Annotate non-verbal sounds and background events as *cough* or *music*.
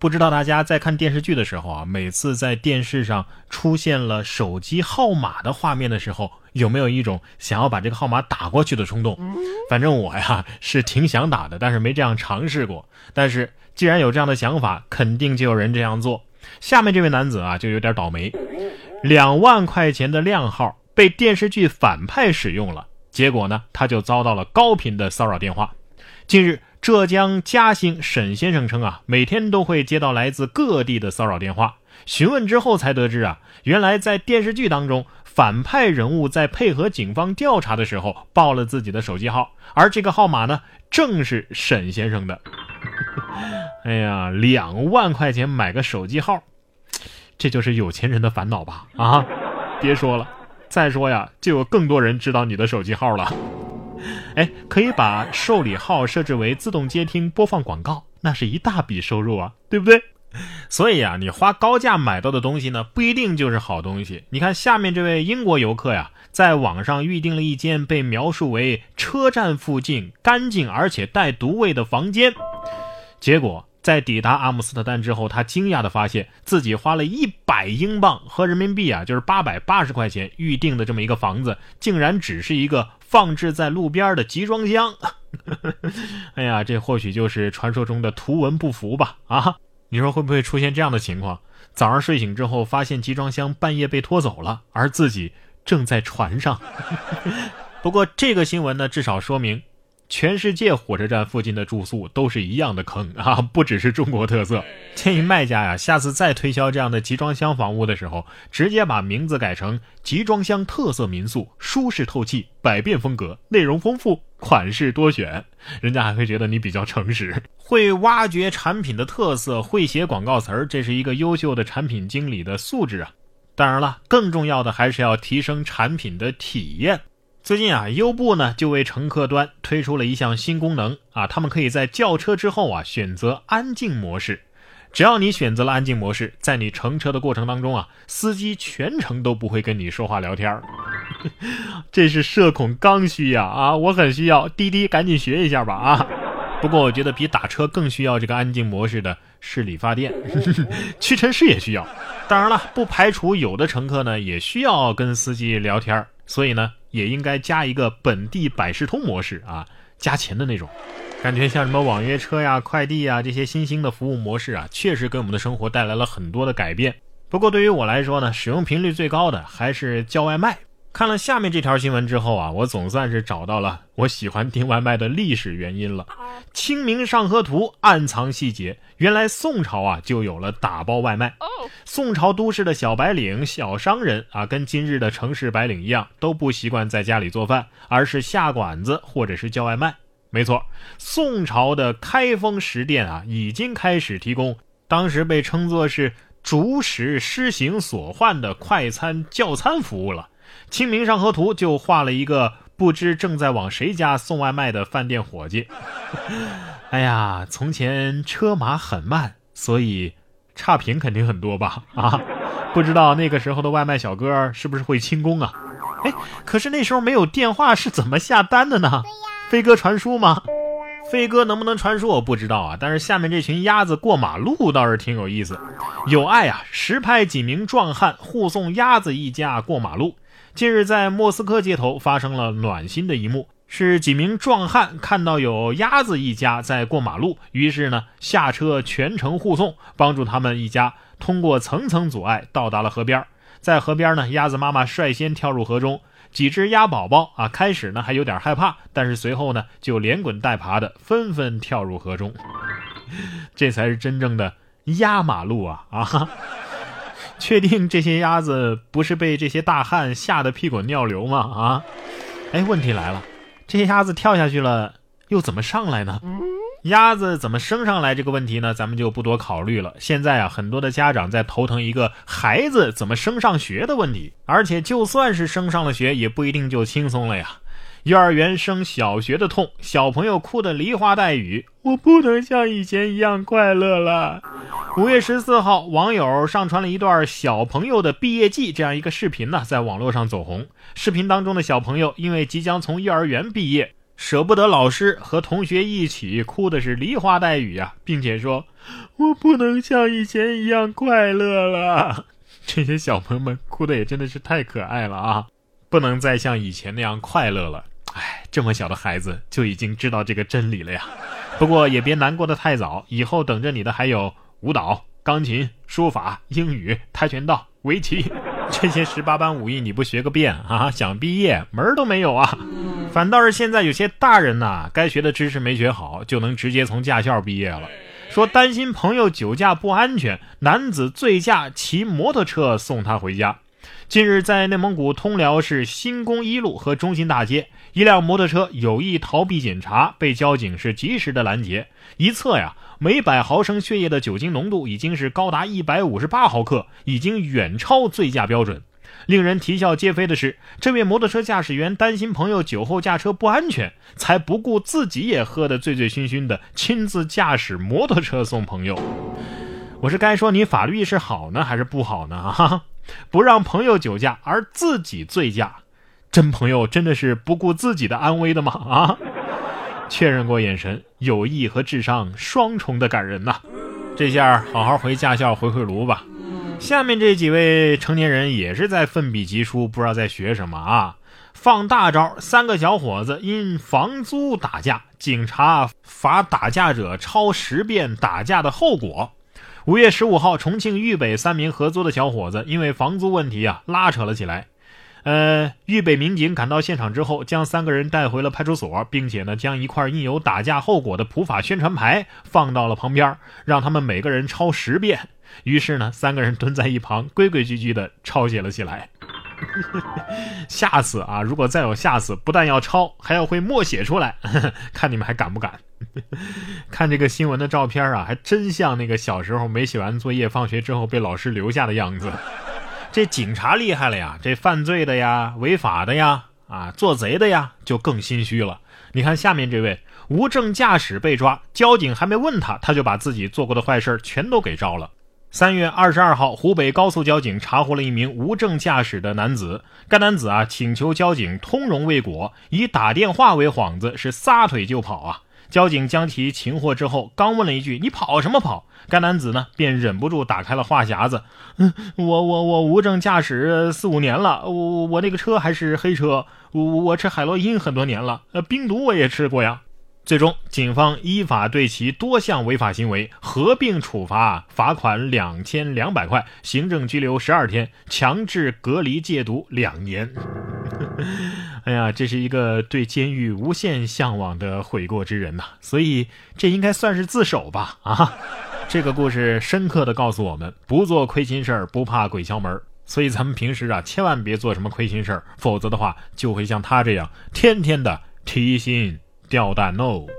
不知道大家在看电视剧的时候啊，每次在电视上出现了手机号码的画面的时候，有没有一种想要把这个号码打过去的冲动？反正我呀是挺想打的，但是没这样尝试过。但是既然有这样的想法，肯定就有人这样做。下面这位男子啊就有点倒霉，两万块钱的靓号被电视剧反派使用了，结果呢他就遭到了高频的骚扰电话。近日。浙江嘉兴沈先生称啊，每天都会接到来自各地的骚扰电话。询问之后才得知啊，原来在电视剧当中，反派人物在配合警方调查的时候报了自己的手机号，而这个号码呢，正是沈先生的。*laughs* 哎呀，两万块钱买个手机号，这就是有钱人的烦恼吧？啊，别说了，再说呀，就有更多人知道你的手机号了。哎，可以把受理号设置为自动接听播放广告，那是一大笔收入啊，对不对？所以啊，你花高价买到的东西呢，不一定就是好东西。你看下面这位英国游客呀，在网上预定了一间被描述为车站附近干净而且带独卫的房间，结果。在抵达阿姆斯特丹之后，他惊讶地发现自己花了一百英镑和人民币啊，就是八百八十块钱预定的这么一个房子，竟然只是一个放置在路边的集装箱。*laughs* 哎呀，这或许就是传说中的图文不符吧？啊，你说会不会出现这样的情况？早上睡醒之后，发现集装箱半夜被拖走了，而自己正在船上。*laughs* 不过这个新闻呢，至少说明。全世界火车站附近的住宿都是一样的坑啊，*laughs* 不只是中国特色。建议卖家呀，下次再推销这样的集装箱房屋的时候，直接把名字改成“集装箱特色民宿”，舒适透气，百变风格，内容丰富，款式多选，人家还会觉得你比较诚实。会挖掘产品的特色，会写广告词儿，这是一个优秀的产品经理的素质啊。当然了，更重要的还是要提升产品的体验。最近啊，优步呢就为乘客端推出了一项新功能啊，他们可以在叫车之后啊选择安静模式。只要你选择了安静模式，在你乘车的过程当中啊，司机全程都不会跟你说话聊天儿 *laughs* 这是社恐刚需呀啊，我很需要，滴滴赶紧学一下吧啊！不过我觉得比打车更需要这个安静模式的是理发店，*laughs* 屈臣氏也需要。当然了，不排除有的乘客呢也需要跟司机聊天所以呢。也应该加一个本地百事通模式啊，加钱的那种，感觉像什么网约车呀、快递呀这些新兴的服务模式啊，确实给我们的生活带来了很多的改变。不过对于我来说呢，使用频率最高的还是叫外卖。看了下面这条新闻之后啊，我总算是找到了我喜欢订外卖的历史原因了。《清明上河图》暗藏细节，原来宋朝啊就有了打包外卖。宋朝都市的小白领、小商人啊，跟今日的城市白领一样，都不习惯在家里做饭，而是下馆子或者是叫外卖。没错，宋朝的开封食店啊，已经开始提供当时被称作是“逐食施行所换”的快餐叫餐服务了。《清明上河图》就画了一个不知正在往谁家送外卖的饭店伙计。*laughs* 哎呀，从前车马很慢，所以差评肯定很多吧？*laughs* 啊，不知道那个时候的外卖小哥是不是会轻功啊？哎，可是那时候没有电话，是怎么下单的呢？飞鸽传书吗？飞鸽能不能传书我不知道啊。但是下面这群鸭子过马路倒是挺有意思。有爱啊，实拍几名壮汉护送鸭子一家过马路。近日，在莫斯科街头发生了暖心的一幕，是几名壮汉看到有鸭子一家在过马路，于是呢下车全程护送，帮助他们一家通过层层阻碍到达了河边。在河边呢，鸭子妈妈率先跳入河中，几只鸭宝宝啊，开始呢还有点害怕，但是随后呢就连滚带爬的纷纷跳入河中，*laughs* 这才是真正的压马路啊啊！确定这些鸭子不是被这些大汉吓得屁滚尿流吗？啊，哎，问题来了，这些鸭子跳下去了，又怎么上来呢？鸭子怎么升上来这个问题呢？咱们就不多考虑了。现在啊，很多的家长在头疼一个孩子怎么升上学的问题，而且就算是升上了学，也不一定就轻松了呀。幼儿园升小学的痛，小朋友哭得梨花带雨，我不能像以前一样快乐了。五月十四号，网友上传了一段小朋友的毕业季这样一个视频呢，在网络上走红。视频当中的小朋友因为即将从幼儿园毕业，舍不得老师和同学一起哭的是梨花带雨呀，并且说：“我不能像以前一样快乐了。*laughs* ”这些小朋友们哭的也真的是太可爱了啊！不能再像以前那样快乐了。这么小的孩子就已经知道这个真理了呀。不过也别难过的太早，以后等着你的还有舞蹈、钢琴、书法、英语、跆拳道、围棋。*laughs* 这些十八般武艺你不学个遍啊，想毕业门儿都没有啊！反倒是现在有些大人呐，该学的知识没学好，就能直接从驾校毕业了。说担心朋友酒驾不安全，男子醉驾骑摩托车送他回家。近日，在内蒙古通辽市新工一路和中心大街，一辆摩托车有意逃避检查，被交警是及时的拦截。一测呀。每百毫升血液的酒精浓度已经是高达一百五十八毫克，已经远超醉驾标准。令人啼笑皆非的是，这位摩托车驾驶员担心朋友酒后驾车不安全，才不顾自己也喝得醉醉醺醺的，亲自驾驶摩托车送朋友。我是该说你法律意识好呢，还是不好呢？啊，*laughs* 不让朋友酒驾而自己醉驾，真朋友真的是不顾自己的安危的吗？啊？确认过眼神，友谊和智商双重的感人呐！这下好好回驾校回回炉吧。下面这几位成年人也是在奋笔疾书，不知道在学什么啊？放大招，三个小伙子因房租打架，警察罚打架者抄十遍打架的后果。五月十五号，重庆渝北三名合租的小伙子因为房租问题啊拉扯了起来。呃，渝北民警赶到现场之后，将三个人带回了派出所，并且呢，将一块印有打架后果的普法宣传牌放到了旁边，让他们每个人抄十遍。于是呢，三个人蹲在一旁，规规矩矩地抄写了起来。*laughs* 下次啊，如果再有下次，不但要抄，还要会默写出来，*laughs* 看你们还敢不敢？*laughs* 看这个新闻的照片啊，还真像那个小时候没写完作业，放学之后被老师留下的样子。这警察厉害了呀！这犯罪的呀、违法的呀、啊做贼的呀，就更心虚了。你看下面这位无证驾驶被抓，交警还没问他，他就把自己做过的坏事全都给招了。三月二十二号，湖北高速交警查获了一名无证驾驶的男子。该男子啊，请求交警通融未果，以打电话为幌子，是撒腿就跑啊。交警将其擒获之后，刚问了一句：“你跑什么跑？”该男子呢，便忍不住打开了话匣子：“嗯，我我我无证驾驶四五年了，我我那个车还是黑车，我我吃海洛因很多年了，呃，冰毒我也吃过呀。”最终，警方依法对其多项违法行为合并处罚罚款两千两百块，行政拘留十二天，强制隔离戒毒两年。*laughs* 哎呀，这是一个对监狱无限向往的悔过之人呐，所以这应该算是自首吧？啊，这个故事深刻的告诉我们，不做亏心事儿，不怕鬼敲门。所以咱们平时啊，千万别做什么亏心事儿，否则的话，就会像他这样，天天的提心。吊蛋喽。